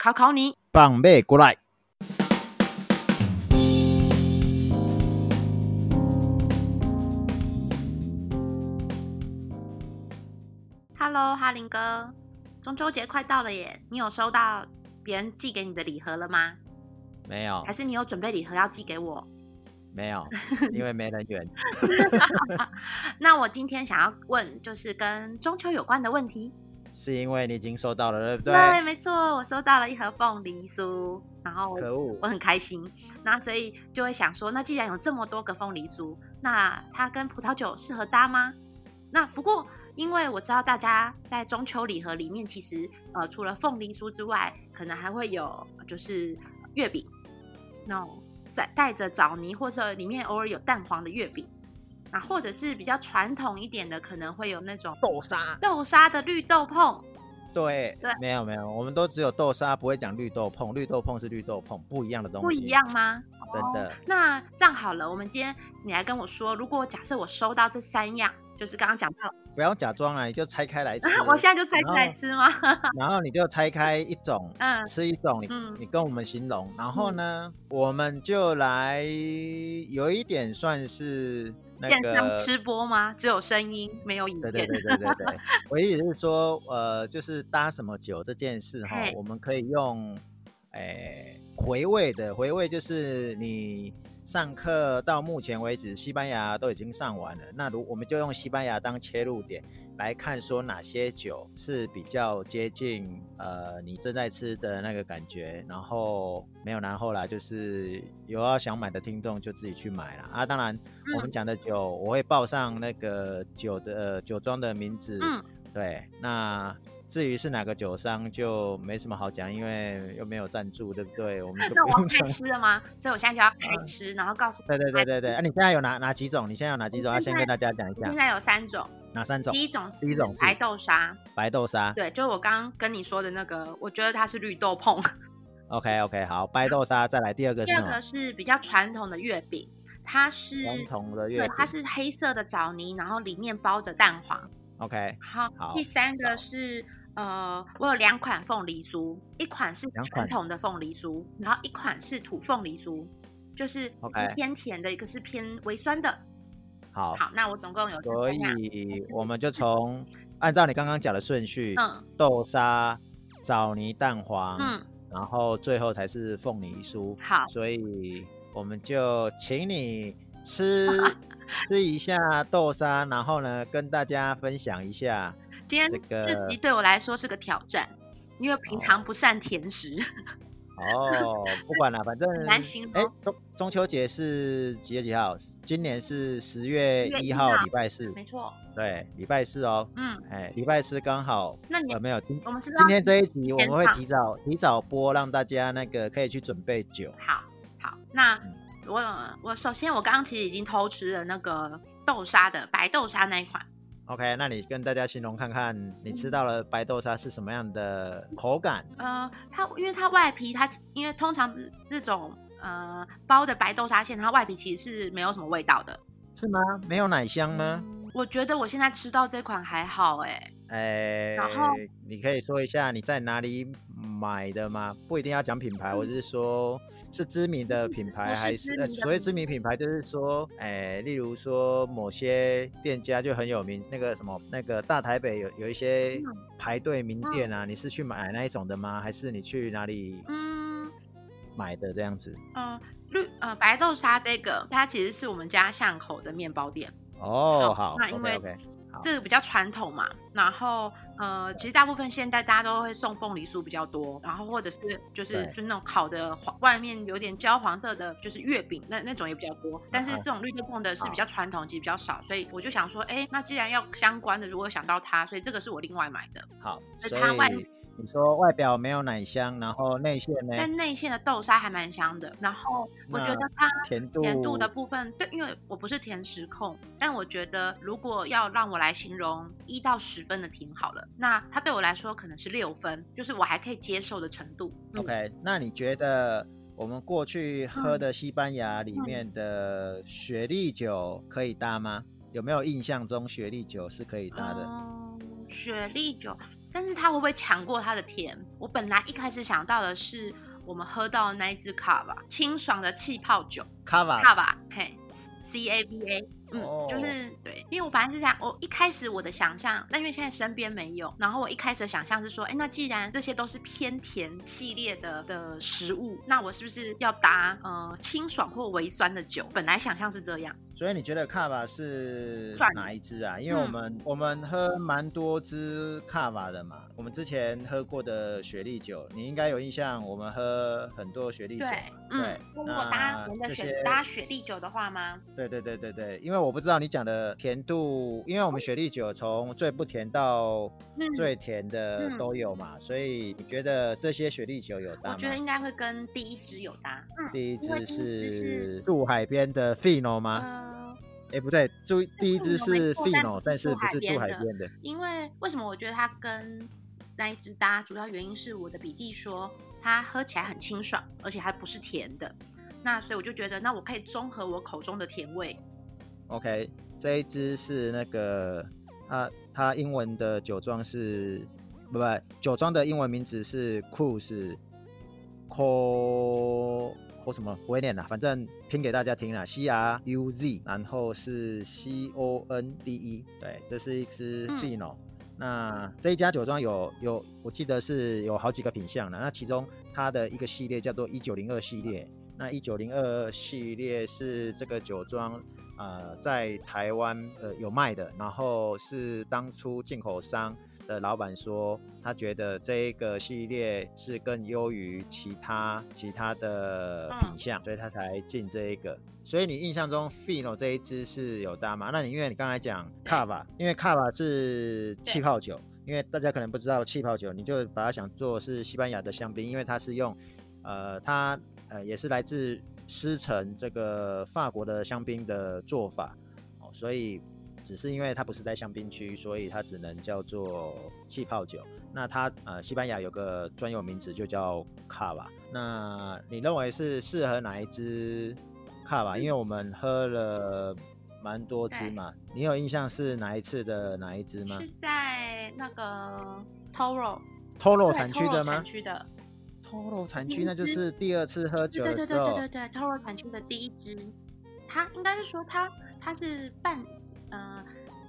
考考你，放马过来。Hello，哈林哥，中秋节快到了耶，你有收到别人寄给你的礼盒了吗？没有。还是你有准备礼盒要寄给我？没有，因为没人缘。那我今天想要问，就是跟中秋有关的问题。是因为你已经收到了，对不对？对，没错，我收到了一盒凤梨酥，然后可恶，我很开心。那所以就会想说，那既然有这么多个凤梨酥，那它跟葡萄酒适合搭吗？那不过，因为我知道大家在中秋礼盒里面，其实呃除了凤梨酥之外，可能还会有就是月饼，那种在带着枣泥，或者里面偶尔有蛋黄的月饼，啊，或者是比较传统一点的，可能会有那种豆沙豆沙的绿豆碰。对对，没有没有，我们都只有豆沙，不会讲绿豆碰。绿豆碰是绿豆碰，不一样的东西。不一样吗？真的。哦，那这样好了，我们今天你来跟我说，如果假设我收到这三样。就是刚刚讲到，不要假装了，你就拆开来吃。我现在就拆开来吃吗？然后，你就拆开一种，嗯，吃一种，你、嗯、你跟我们形容。然后呢，嗯、我们就来有一点算是那个吃播吗？只有声音没有影片。对对对对对对。我意思是说，呃，就是搭什么酒这件事哈，我们可以用，诶、欸，回味的回味，就是你。上课到目前为止，西班牙都已经上完了。那如我们就用西班牙当切入点来看，说哪些酒是比较接近呃你正在吃的那个感觉。然后没有然后啦，就是有要想买的听众就自己去买了啊。当然，我们讲的酒我会报上那个酒的、呃、酒庄的名字。嗯，对，那。至于是哪个酒商，就没什么好讲，因为又没有赞助，对不对？我们就 不用开吃了吗？所以我现在就要开吃，然后告诉。对对对对对，啊，你现在有哪哪几种？你现在有哪几种？要先跟大家讲一下。现在有三种。哪三种？第一种，第一种白豆沙。白豆沙。对，就是我刚刚跟你说的那个，我觉得它是绿豆椪。OK OK，好，白豆沙，再来第二个？第二个是比较传统的月饼，它是传统的月饼，它是黑色的枣泥，然后里面包着蛋黄。OK，好，好。第三个是。呃，我有两款凤梨酥，一款是传统的凤梨酥，然后一款是土凤梨酥，就是一偏甜的，一个是偏微酸的。好，好，那我总共有。所以我们就从按照你刚刚讲的顺序，嗯，豆沙、枣泥、蛋黄，嗯，然后最后才是凤梨酥。好，所以我们就请你 吃吃一下豆沙，然后呢，跟大家分享一下。今天这集对我来说是个挑战，因为平常不善甜食。哦，不管了，反正。哎，中中秋节是几月几号？今年是十月一号，礼拜四。没错。对，礼拜四哦。嗯。哎，礼拜四刚好。那你有没有今我们是今天这一集我们会提早提早播，让大家那个可以去准备酒。好，好。那我我首先我刚刚其实已经偷吃了那个豆沙的白豆沙那一款。OK，那你跟大家形容看看，你吃到了白豆沙是什么样的口感？呃，它因为它外皮，它因为通常这种呃包的白豆沙馅，它外皮其实是没有什么味道的，是吗？没有奶香吗？我觉得我现在吃到这款还好，欸，哎，哎，然后你可以说一下你在哪里买的吗？不一定要讲品牌，我是说，是知名的品牌还是？呃，所谓知名品牌就是说，哎，例如说某些店家就很有名，那个什么，那个大台北有有一些排队名店啊，你是去买那一种的吗？还是你去哪里嗯买的这样子？嗯，绿呃白豆沙这个，它其实是我们家巷口的面包店。哦，好，那因为 okay, okay, 这个比较传统嘛，然后呃，其实大部分现在大家都会送凤梨酥比较多，然后或者是就是就那种烤的黄，外面有点焦黄色的，就是月饼那那种也比较多。但是这种绿豆碰的是比较传统，其实比较少，所以我就想说，哎，那既然要相关的，如果想到它，所以这个是我另外买的。好，所以它外你说外表没有奶香，然后内馅呢？但内馅的豆沙还蛮香的。然后我觉得它甜度甜度的部分，对，因为我不是甜食控，但我觉得如果要让我来形容一到十分的甜好了，那它对我来说可能是六分，就是我还可以接受的程度。OK，那你觉得我们过去喝的西班牙里面的雪莉酒可以搭吗？有没有印象中雪莉酒是可以搭的？嗯，雪莉酒。但是它会不会抢过它的甜？我本来一开始想到的是我们喝到的那一支卡瓦，清爽的气泡酒。卡瓦，卡瓦，嘿，C A V A，嗯，oh. 就是对，因为我本来是想，我一开始我的想象，那因为现在身边没有，然后我一开始的想象是说，哎，那既然这些都是偏甜系列的的食物，那我是不是要搭呃清爽或微酸的酒？本来想象是这样。所以你觉得卡瓦是哪一支啊？因为我们、嗯、我们喝蛮多支卡瓦的嘛。我们之前喝过的雪莉酒，你应该有印象。我们喝很多雪莉酒，对，嗯。如果搭我们的雪搭雪莉酒的话吗？对对对对对，因为我不知道你讲的甜度，因为我们雪莉酒从最不甜到最甜的都有嘛，嗯嗯、所以你觉得这些雪莉酒有搭吗？我觉得应该会跟第一支有搭。嗯、第一支是住海边的 Fino 吗？嗯哎、欸，不对，注第一支是 Fino，但是不是住海边的。因为为什么我觉得它跟那一支搭，主要原因是我的笔记说它喝起来很清爽，而且还不是甜的。那所以我就觉得，那我可以综合我口中的甜味。OK，这一支是那个它它英文的酒庄是不不，酒庄的英文名字是 Cruz Co。我什么不会念啦，反正拼给大家听啦，C R U Z，然后是 C O N D E，对，这是一支 Fino。嗯、那这一家酒庄有有，我记得是有好几个品相的。那其中它的一个系列叫做一九零二系列，那一九零二系列是这个酒庄呃在台湾呃有卖的，然后是当初进口商。的老板说，他觉得这一个系列是更优于其他其他的品相，嗯、所以他才进这一个。所以你印象中 Fino 这一支是有搭吗？那你因为你刚才讲 Cava，因为 Cava 是气泡酒，因为大家可能不知道气泡酒，你就把它想做是西班牙的香槟，因为它是用呃它呃也是来自师承这个法国的香槟的做法哦，所以。只是因为它不是在香槟区，所以它只能叫做气泡酒。那它呃，西班牙有个专有名词就叫卡瓦。那你认为是适合哪一支卡瓦？因为我们喝了蛮多支嘛，你有印象是哪一次的哪一支吗？是在那个 Toro Toro 产区的吗？产区的 Toro 产区，那就是第二次喝酒的。对对对对对对，Toro 产区的第一支，它应该是说它它是半。呃，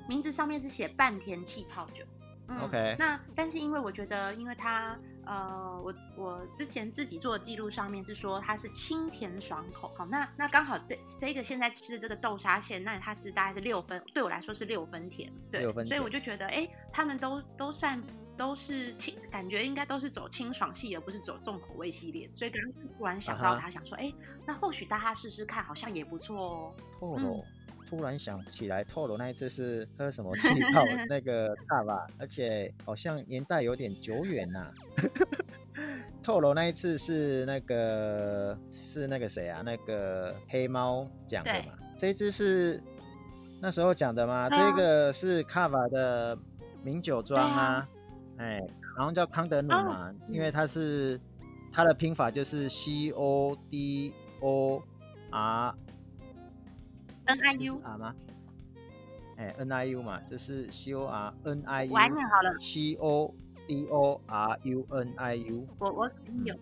名字上面是写半甜气泡酒。嗯，OK。那但是因为我觉得，因为它呃，我我之前自己做的记录上面是说它是清甜爽口。好，那那刚好这这个现在吃的这个豆沙馅，那它是大概是六分，对我来说是六分甜。对，六分。所以我就觉得，哎，他们都都算都是清，感觉应该都是走清爽系，而不是走重口味系列。所以突然想到他，想说，哎、uh，huh. 那或许大家试试看，好像也不错哦。哦。嗯突然想起来，透露那一次是喝什么气泡那个卡瓦，而且好像年代有点久远呐、啊。透露那一次是那个是那个谁啊？那个黑猫讲的嘛？这一只是那时候讲的吗？啊、这个是卡瓦的名酒庄啊，哎、啊，然后叫康德努嘛，啊、因为它是它的拼法就是 C O D O R。N I U 啊吗？哎，N I U 嘛，这是 C O R N I U。完了，好了。C O D O R U N I U。我我有。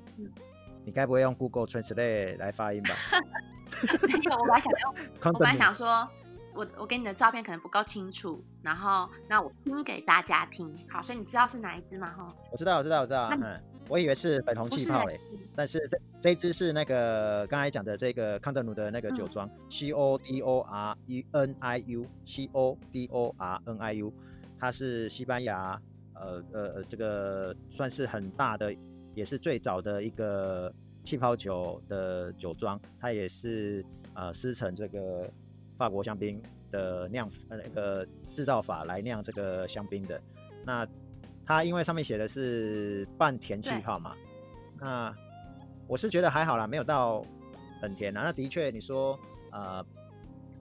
你该不会用 Google Translate 来发音吧？没有，我本来想用。我本来想说，我我给你的照片可能不够清楚，然后那我拼给大家听。好，所以你知道是哪一只吗？哈，我知道，我知道，我知道。嗯。我以为是粉红气泡嘞，但是这这一支是那个刚才讲的这个康德努的那个酒庄、嗯、C O D O R E N I U C O D O R N I U，它是西班牙呃呃这个算是很大的，也是最早的一个气泡酒的酒庄，它也是呃师承这个法国香槟的酿呃那个制造法来酿这个香槟的那。它因为上面写的是半甜气泡嘛，那我是觉得还好啦，没有到很甜啊。那的确你说呃，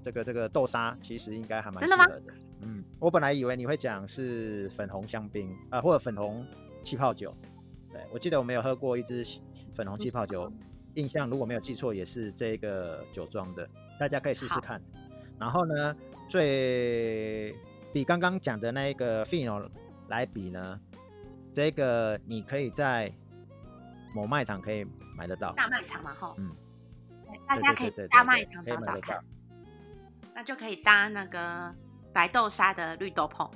这个这个豆沙其实应该还蛮适合的。的嗯，我本来以为你会讲是粉红香槟啊、呃，或者粉红气泡酒。对，我记得我没有喝过一支粉红气泡酒，印象如果没有记错也是这个酒庄的，大家可以试试看。然后呢，最比刚刚讲的那一个 Fino 来比呢，这个你可以在某卖场可以买得到，大卖场嘛，哈，嗯，大家可以大卖场找找看，那就可以搭那个白豆沙的绿豆椪。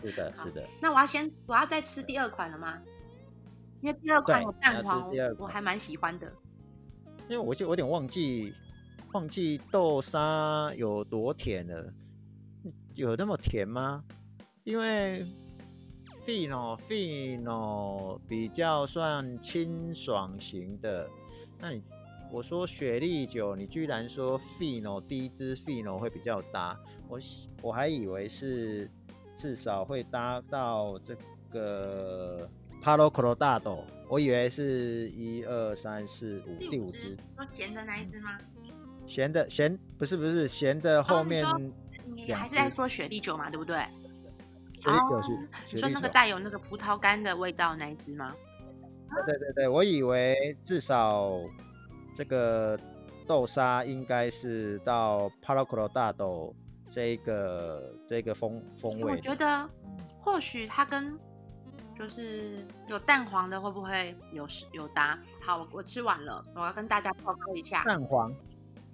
是的，是的。那我要先，我要再吃第二款了吗？因为第二款有蛋黄，我还蛮喜欢的。因为我就有点忘记。忘记豆沙有多甜了，有那么甜吗？因为 Fino Fino 比较算清爽型的，那你我说雪莉酒，你居然说 Fino 第一支 Fino 会比较搭，我我还以为是至少会搭到这个 Palo Colorado，我以为是一二三四五第五支，说咸的那一支吗？咸的咸不是不是咸的后面，你还是在说雪莉酒嘛，对不对？雪莉酒是，你说那个带有那个葡萄干的味道那一只吗？对对对，我以为至少这个豆沙应该是到 Palo Colorado 这一个这个风风味。我觉得或许它跟就是有蛋黄的会不会有有搭？好，我吃完了，我要跟大家报告一下蛋黄。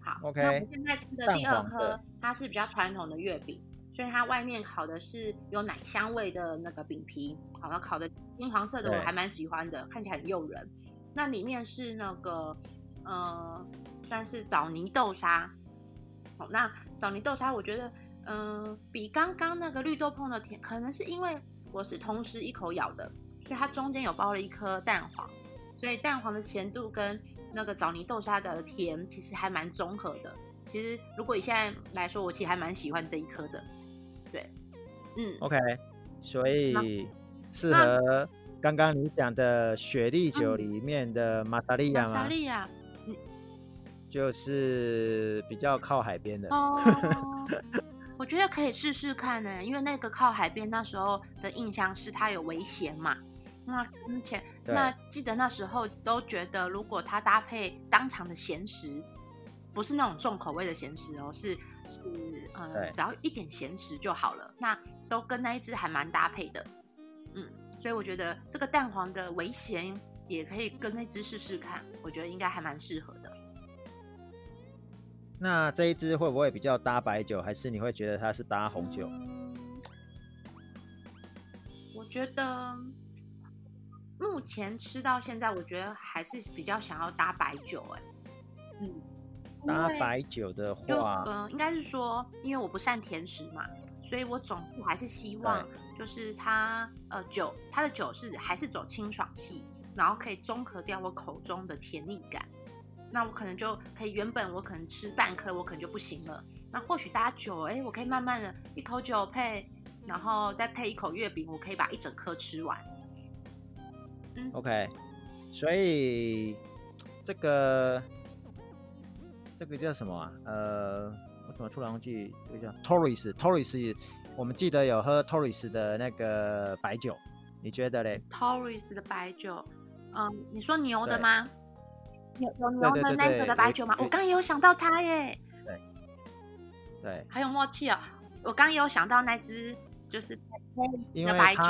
好 OK，那我们现在吃的第二颗，它是比较传统的月饼，所以它外面烤的是有奶香味的那个饼皮，好像烤的金黄色的，我还蛮喜欢的，看起来很诱人。那里面是那个呃，算是枣泥豆沙。好，那枣泥豆沙，我觉得嗯、呃，比刚刚那个绿豆碰的甜，可能是因为我是同时一口咬的，所以它中间有包了一颗蛋黄，所以蛋黄的咸度跟那个枣泥豆沙的甜其实还蛮综合的。其实如果以现在来说，我其实还蛮喜欢这一颗的。对，嗯，OK，所以适合刚刚你讲的雪莉酒里面的玛莎利亚吗？玛莎利亚，就是比较靠海边的。哦，我觉得可以试试看呢，因为那个靠海边那时候的印象是它有危险嘛。那之前，那记得那时候都觉得，如果它搭配当场的咸食，不是那种重口味的咸食哦，是是呃，只要一点咸食就好了。那都跟那一只还蛮搭配的，嗯，所以我觉得这个蛋黄的微咸也可以跟那只试试看，我觉得应该还蛮适合的。那这一支会不会比较搭白酒，还是你会觉得它是搭红酒？嗯，我觉得。目前吃到现在，我觉得还是比较想要搭白酒，哎，嗯，搭白酒的话，嗯、呃，应该是说，因为我不善甜食嘛，所以我总是还是希望，就是它，呃，酒，它的酒是还是走清爽系，然后可以中和掉我口中的甜腻感。那我可能就可以，原本我可能吃半颗，我可能就不行了。那或许搭酒，哎，我可以慢慢的一口酒配，然后再配一口月饼，我可以把一整颗吃完。嗯 OK，所以这个这个叫什么啊？呃，我怎么突然忘记这个叫 Torres？Torres，我们记得有喝 Torres 的那个白酒，你觉得嘞？Torres 的白酒，嗯，你说牛的吗？有有牛的那个的白酒吗？我刚刚也有想到它耶。对对，很有默契哦。我刚刚也有想到那只就是黑的白酒。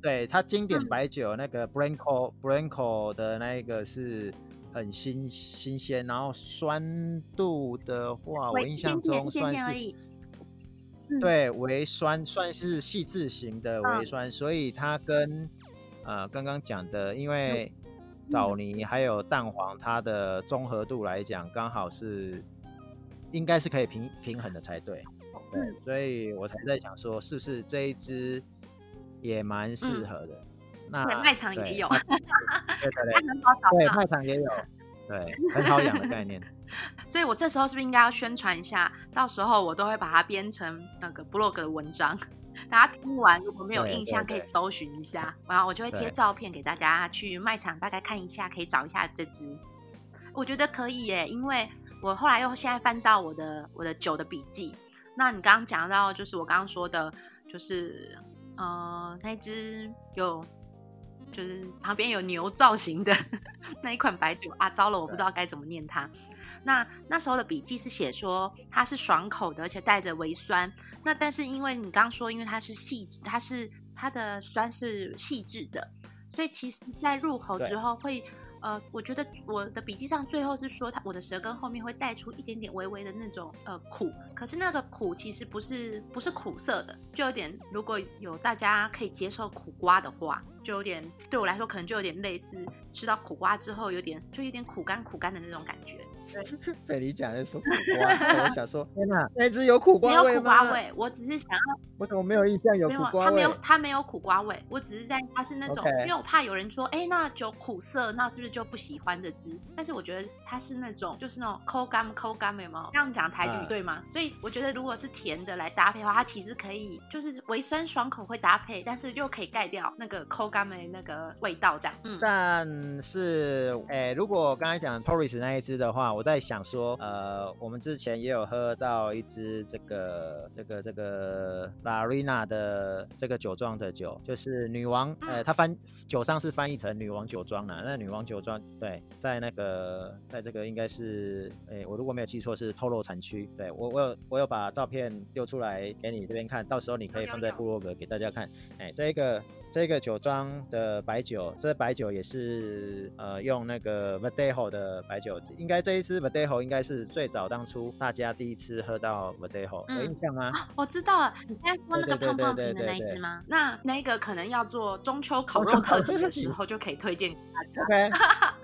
对，它经典白酒、嗯、那个 Branco Branco 的那个是很新新鲜，然后酸度的话，我印象中算是对微酸，算是细致型的微酸，嗯、所以它跟呃刚刚讲的，因为枣泥还有蛋黄，它的综合度来讲，刚好是应该是可以平平衡的才对。对，所以我才在想说，是不是这一支。也蛮适合的，嗯、那卖场也有，对对对，对卖场也有，对，很好养的概念。所以我这时候是不是应该要宣传一下？到时候我都会把它编成那个 blog 的文章，大家听完如果没有印象，可以搜寻一下，然后我就会贴照片给大家去卖场大概看一下，可以找一下这只。我觉得可以耶，因为我后来又现在翻到我的我的酒的笔记，那你刚刚讲到就是我刚刚说的，就是呃那只有就是旁边有牛造型的 那一款白酒啊，糟了，我不知道该怎么念它。那那时候的笔记是写说它是爽口的，而且带着微酸。那但是因为你刚刚说，因为它是细致，它是它的酸是细致的，所以其实在入口之后会。呃，我觉得我的笔记上最后是说，它我的舌根后面会带出一点点微微的那种呃苦，可是那个苦其实不是不是苦涩的，就有点如果有大家可以接受苦瓜的话，就有点对我来说可能就有点类似吃到苦瓜之后有点就有点苦干苦干的那种感觉。对，被你讲的说苦瓜，我想说，天哪，那只有苦瓜味吗？没有苦瓜味，我只是想要。我怎么没有印象有苦瓜味？它没有，它没有苦瓜味。我只是在，它是那种.因为我怕有人说，哎、欸，那酒苦涩，那是不是就不喜欢这支？但是我觉得它是那种，就是那种口感口感有没有？这样讲台语对吗？啊、所以我觉得如果是甜的来搭配的话，它其实可以，就是微酸爽口会搭配，但是又可以盖掉那个口干的那个味道，这样。嗯。但是，哎、欸，如果刚才讲 Torres 那一支的话，我在想说。呃，我们之前也有喝到一支这个这个这个 La Reina 的这个酒庄的酒，就是女王，呃，它翻酒商是翻译成女王酒庄了。那女王酒庄对，在那个在这个应该是，哎，我如果没有记错是透露产区。对，我我有我有把照片丢出来给你这边看，到时候你可以放在部落格给大家看。哎，这一个。这个酒庄的白酒，这白酒也是呃用那个 Verdejo 的白酒，应该这一支 Verdejo 应该是最早当初大家第一次喝到 Verdejo，有印象吗？啊，我知道了，你现在说那个胖胖瓶的那一支吗？那那个可能要做中秋烤肉特辑的时候就可以推荐给大家。OK，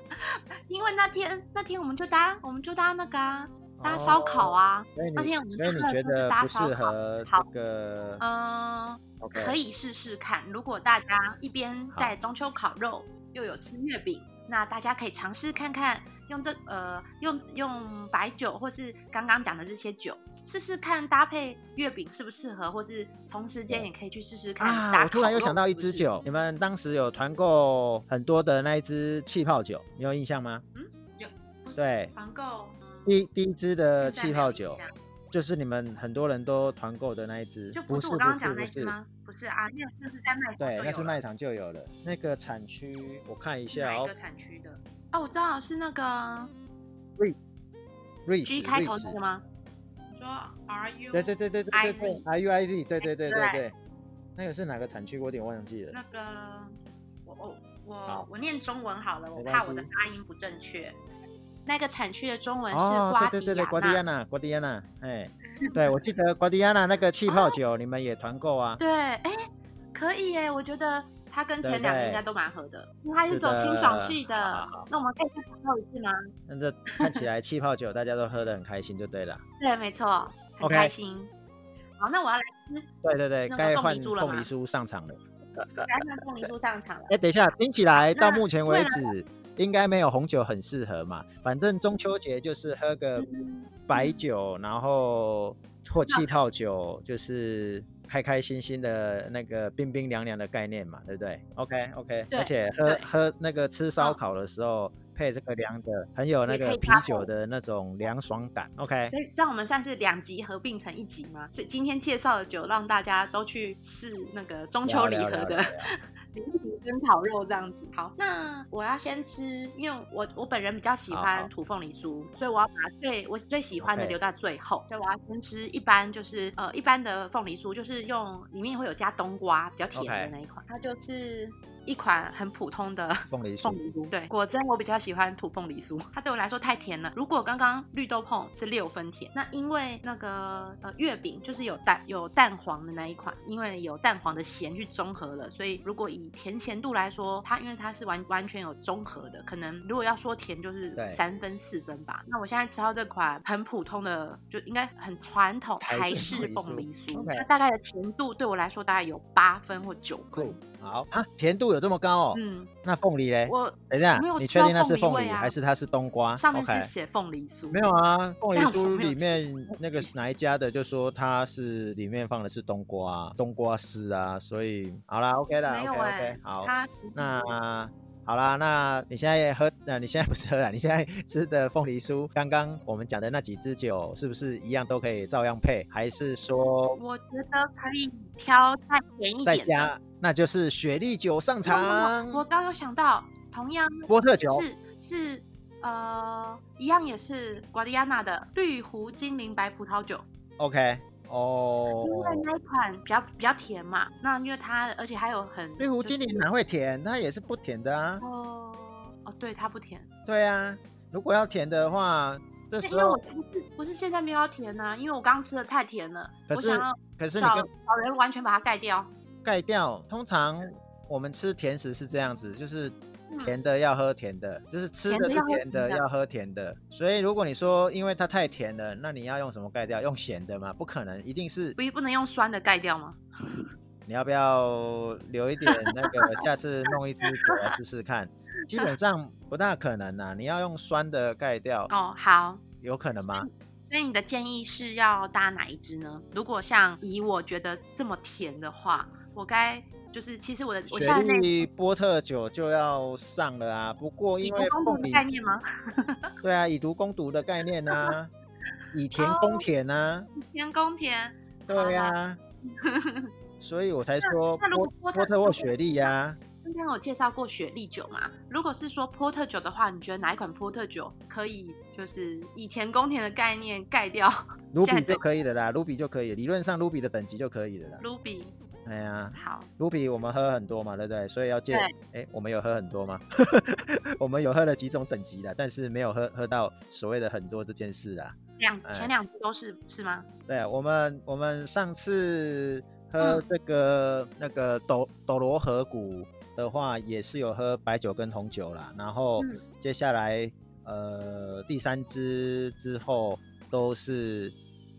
因为那天那天我们就搭我们就搭那个啊，搭烧烤啊，那天我们所以你觉得不适合这个？嗯。可以试试看，如果大家一边在中秋烤肉，又有吃月饼，那大家可以尝试看看，用这呃用用白酒或是刚刚讲的这些酒，试试看搭配月饼适不适合，或是同时间也可以去试试看。啊，我突然又想到一支酒，你们当时有团购很多的那一支气泡酒，你有印象吗？嗯，有。对，团购第一第一支的气泡酒。就是你们很多人都团购的那一支，就不是我刚刚讲的那一支吗？不是啊，那那是在卖场。对，那是卖场就有了。那个产区我看一下哦。哪一个产区的？哦，我知道是那个。瑞瑞 G 开头那个吗？你说 R U？对对对对对对，R U I Z，对对对对对。那个是哪个产区？我有点忘记了。那个，我我我我念中文好了，我怕我的发音不正确。那个产区的中文是瓜迪亚纳，对对对，瓜迪亚纳，瓜迪亚纳，哎，对，我记得 瓜迪亚纳那个气泡酒，你们也团购啊？对，哎，可以耶，我觉得它跟前两个应该都蛮合的，因为它是走清爽系的。那我们可以再团购一次吗？那这看起来气泡酒大家都喝得很开心，就对了。对，没错，很开心。好，那我要来吃。对对对，该换凤梨酥上场了。该换凤梨酥上场了。哎，等一下，听起来到目前为止。应该没有红酒很适合嘛，反正中秋节就是喝个白酒，然后或气泡酒，就是开开心心的那个冰冰凉凉的概念嘛，对不对？OK OK，而且喝喝那个吃烧烤的时候配这个凉的，很有那个啤酒的那种凉爽感。OK，所以这样我们算是两集合并成一集吗？所以今天介绍的酒让大家都去试那个中秋礼盒的。跟烤肉这样子，好，那我要先吃，因为我我本人比较喜欢土凤梨酥，好好，所以我要把最我最喜欢的留到最后.所以我要先吃一般就是呃一般的凤梨酥，就是用里面会有加冬瓜比较甜的那一款.它就是。一款很普通的凤梨酥，凤梨酥。对，果真我比较喜欢土凤梨酥，它对我来说太甜了。如果刚刚绿豆碰是六分甜，那因为那个呃月饼就是有蛋有蛋黄的那一款，因为有蛋黄的咸去中和了，所以如果以甜咸度来说，它因为它是完完全有中和的，可能如果要说甜就是三分四分吧。那我现在吃到这款很普通的，就应该很传统台式凤梨酥，它大概的甜度对我来说大概有八分或九分。好啊，甜度有这么高哦？嗯，那凤梨嘞？我等一下，你确定那是凤梨还是它是冬瓜？上面是写凤梨酥。没有啊，凤梨酥里面那个 哪一家的就说它是里面放的是冬瓜，冬瓜丝啊，所以好啦，OK 啦，OK OK，好，那。好啦，那你现在喝，那 你现在不是喝了？你现在吃的凤梨酥，刚刚我们讲的那几支酒，是不是一样都可以照样配？还是说？我觉得可以挑再甜一点。再加，那就是雪莉酒上场。我刚有想到，同样波特酒是是呃，一样也是瓜迪亚纳的绿湖精灵白葡萄酒。OK。哦，因为那款比较比较甜嘛，那因为它而且还有很绿湖精灵哪会甜？它也是不甜的啊。哦哦，对，它不甜。对啊，如果要甜的话，这时候因为我不是不是现在没有要甜呢、啊，因为我刚吃的太甜了。可是可是你找找人完全把它盖掉。盖掉，通常我们吃甜食是这样子，就是。甜的要喝甜的，就是吃的是甜的，要喝甜的。所以如果你说因为它太甜了，那你要用什么盖掉？用咸的吗？不可能，一定是不不能用酸的盖掉吗？你要不要留一点那个？下次弄一支酒来试试看。基本上不大可能啊，你要用酸的盖掉。哦，好，有可能吗？所以你的建议是要搭哪一支呢？如果像以我觉得这么甜的话，我该。就是其实我的雪莉波特酒就要上了啊，不过因为以毒攻毒的概念吗？对啊，以毒攻毒的概念啊，以田攻田啊，以田攻田。对呀、啊，所以我 才说波波特或雪莉呀、啊。今天我介绍过雪莉酒嘛，如果是说波特酒的话，你觉得哪一款波特酒可以就是以田攻田的概念盖掉？卢比就可以了啦，卢比就可以，理论上卢比的等级就可以了啦。卢比。哎呀，好，卢比我们喝很多嘛，对不对？所以要借，哎，我们有喝很多吗？我们有喝了几种等级的，但是没有喝喝到所谓的很多这件事啊。两前两支都是是吗？对啊，我们我们上次喝这个、嗯、那个斗斗罗河谷的话，也是有喝白酒跟红酒啦。然后接下来、嗯、呃第三支之后都是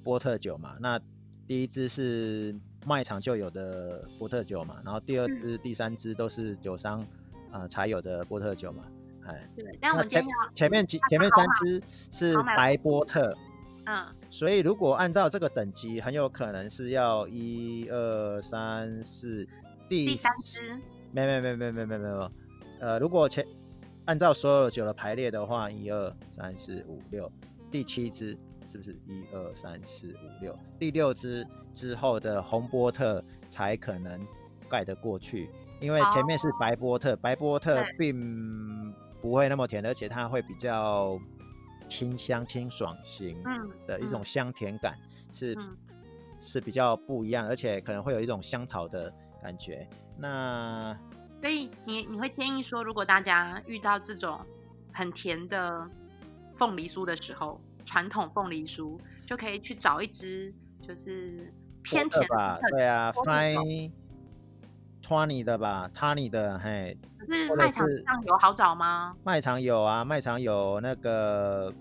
波特酒嘛。那第一支是。卖场就有的波特酒嘛，然后第二支、嗯、第三支都是酒商啊、呃、才有的波特酒嘛，哎，对。但我们今天前面几前面三支是白波特，嗯，所以如果按照这个等级，很有可能是要一二三四第第三支，没没没没没没没有，呃，如果前按照所有酒的排列的话，一二三四五六，第七支。是不是一二三四五六？第六支之后的红波特才可能盖得过去，因为前面是白波特，白波特并不会那么甜，而且它会比较清香、清爽型的一种香甜感，是是比较不一样，而且可能会有一种香草的感觉。那所以你你会建议说，如果大家遇到这种很甜的凤梨酥的时候，传统凤梨酥就可以去找一支，就是偏甜的吧？对啊，Fine Twenty 的吧，Twenty 的嘿。可是卖场上有好找吗？卖场有啊，卖场有那个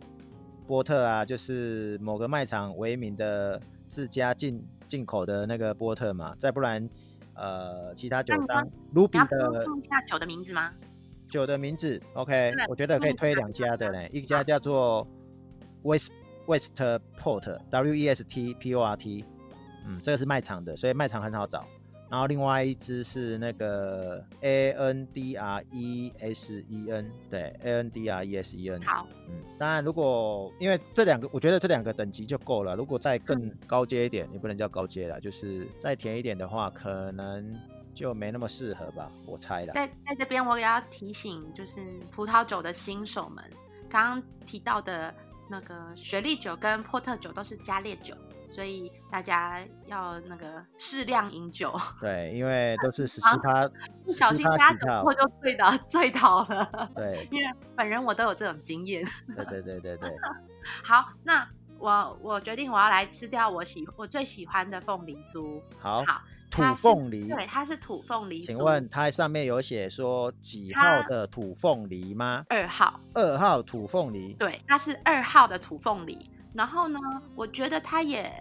波特啊，就是某个卖场为名的自家进进口的那个波特嘛。再不然，呃，其他酒商卢比的。下酒的名字吗？酒的名字，OK，我觉得可以推两家的嘞，一家叫做。West Westport W E S T P O R T，嗯，这个是卖场的，所以卖场很好找。然后另外一只是那个 A N D R E S E N，对，A N D R E S E N。好，嗯，当然如果因为这两个，我觉得这两个等级就够了。如果再更高阶一点，也不能叫高阶了，就是再甜一点的话，可能就没那么适合吧，我猜的。在在这边我也要提醒，就是葡萄酒的新手们，刚刚提到的。那个雪莉酒跟波特酒都是加烈酒，所以大家要那个适量饮酒。对，因为都是十七趴，不小心加酒后就醉倒醉倒了。对，因为本人我都有这种经验。对对对对对。好，那我我决定我要来吃掉我喜我最喜欢的凤梨酥。好。好。土凤梨，对，它是土凤梨。请问它上面有写说几号的土凤梨吗？二号。二号土凤梨。对，它是二号的土凤梨。然后呢，我觉得它也，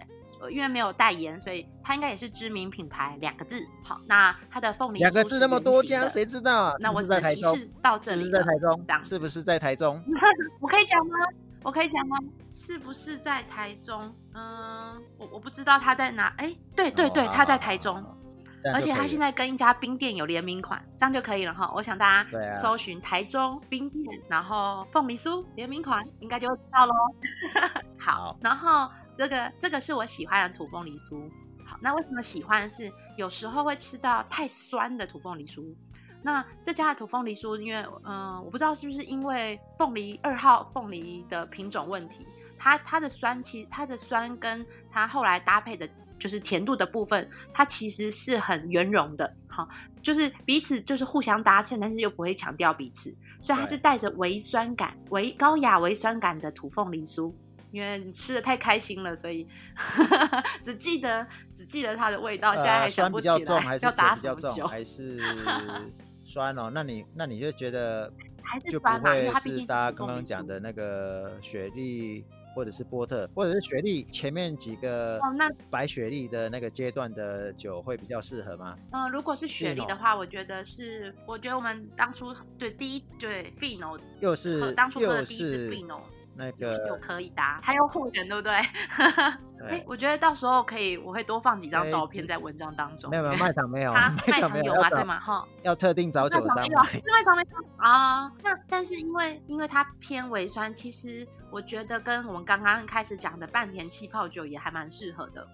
因为没有代言，所以它应该也是知名品牌，两个字。好，那它的凤梨两个字那么多家，谁知道啊？那我只能提示到这里，是不是在台中？这样是不是在台中？我可以讲吗？我可以讲吗？是不是在台中？嗯，我我不知道他在哪。哎，对对对，他在台中。而且他现在跟一家冰店有联名款，这样就可以了哈。我想大家搜寻台中冰店，然后凤梨酥联名款，应该就会知道喽。好，然后这个这个是我喜欢的土凤梨酥。好，那为什么喜欢？是有时候会吃到太酸的土凤梨酥。那这家的土凤梨酥，因为嗯、呃，我不知道是不是因为凤梨二号凤梨的品种问题，它它的酸其实它的酸跟它后来搭配的。就是甜度的部分，它其实是很圆融的，好，就是彼此就是互相搭衬，但是又不会强调彼此，所以它是带着微酸感、微高雅微酸感的土凤梨酥。因为你吃的太开心了，所以 只记得只记得它的味道，呃、现在还想不起来。酸比较重还是比较重还是酸哦？那你那你就觉得就不会是大家刚刚讲的那个雪莉。或者是波特，或者是雪莉前面几个哦，那白雪莉的那个阶段的酒会比较适合吗？嗯、呃，如果是雪莉的话，我觉得是，我觉得我们当初对第一对 Fino 又是当初喝的第一支 Fino。那个有可以搭，还有后援，对不对？哎，我觉得到时候可以，我会多放几张照片在文章当中。没有没有，卖场没有 卖场有啊？对吗？哈，要特定找酒商。卖场没有啊。那但是因为因为它偏微酸，其实我觉得跟我们刚刚开始讲的半甜气泡酒也还蛮适合的。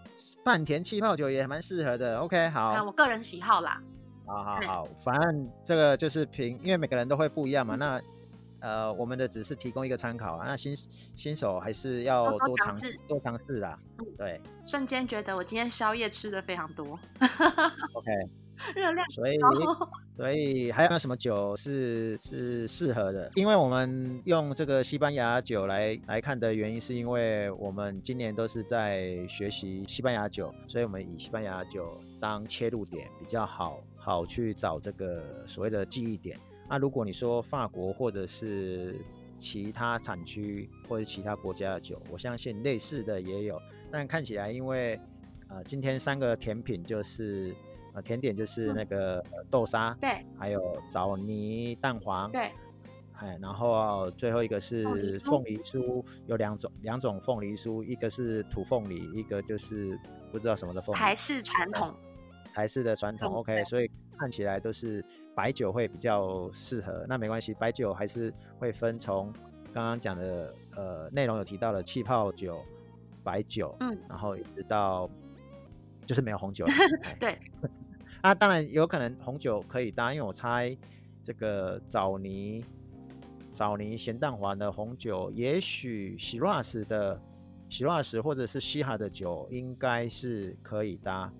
半甜气泡酒也还蛮适合的。OK，好。那我个人喜好啦。好好好，反正这个就是凭，因为每个人都会不一样嘛。那。呃，我们的只是提供一个参考啊，那新新手还是要多尝试多尝试啦。嗯，对。瞬间觉得我今天宵夜吃的非常多。OK，热量。所以所以还有没有什么酒是是适合的？因为我们用这个西班牙酒来来看的原因，是因为我们今年都是在学习西班牙酒，所以我们以西班牙酒当切入点比较好，好去找这个所谓的记忆点。那如果你说法国或者是其他产区或者其他国家的酒，我相信类似的也有。但看起来，因为呃，今天三个甜品就是呃甜点就是那个豆沙，对、嗯，还有枣泥蛋黄，对，哎，然后最后一个是凤梨酥，有两种两种凤梨酥，一个是土凤梨，一个就是不知道什么的凤梨，台式传统，台式的传统，OK，所以看起来都是。白酒会比较适合，那没关系，白酒还是会分从刚刚讲的呃内容有提到的气泡酒、白酒，嗯，然后一直到就是没有红酒，对，啊，当然有可能红酒可以搭，因为我猜这个枣泥、枣泥咸蛋黄的红酒，也许西拉斯的西拉斯或者是西哈的酒应该是可以搭。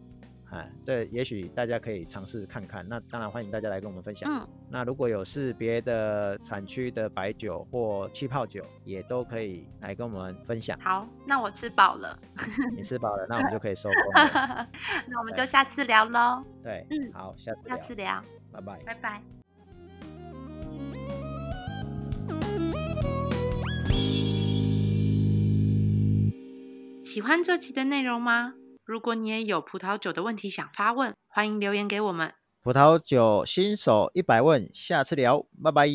哎，这也许大家可以尝试看看。那当然欢迎大家来跟我们分享。嗯，那如果有是别的产区的白酒或气泡酒，也都可以来跟我们分享。好，那我吃饱了。你吃饱了，那我们就可以收工了。那我们就下次聊喽。对，嗯，好，下次聊。下次聊，拜拜，拜拜。喜欢这期的内容吗？如果你也有葡萄酒的问题想发问，欢迎留言给我们。葡萄酒新手一百问，下次聊，拜拜。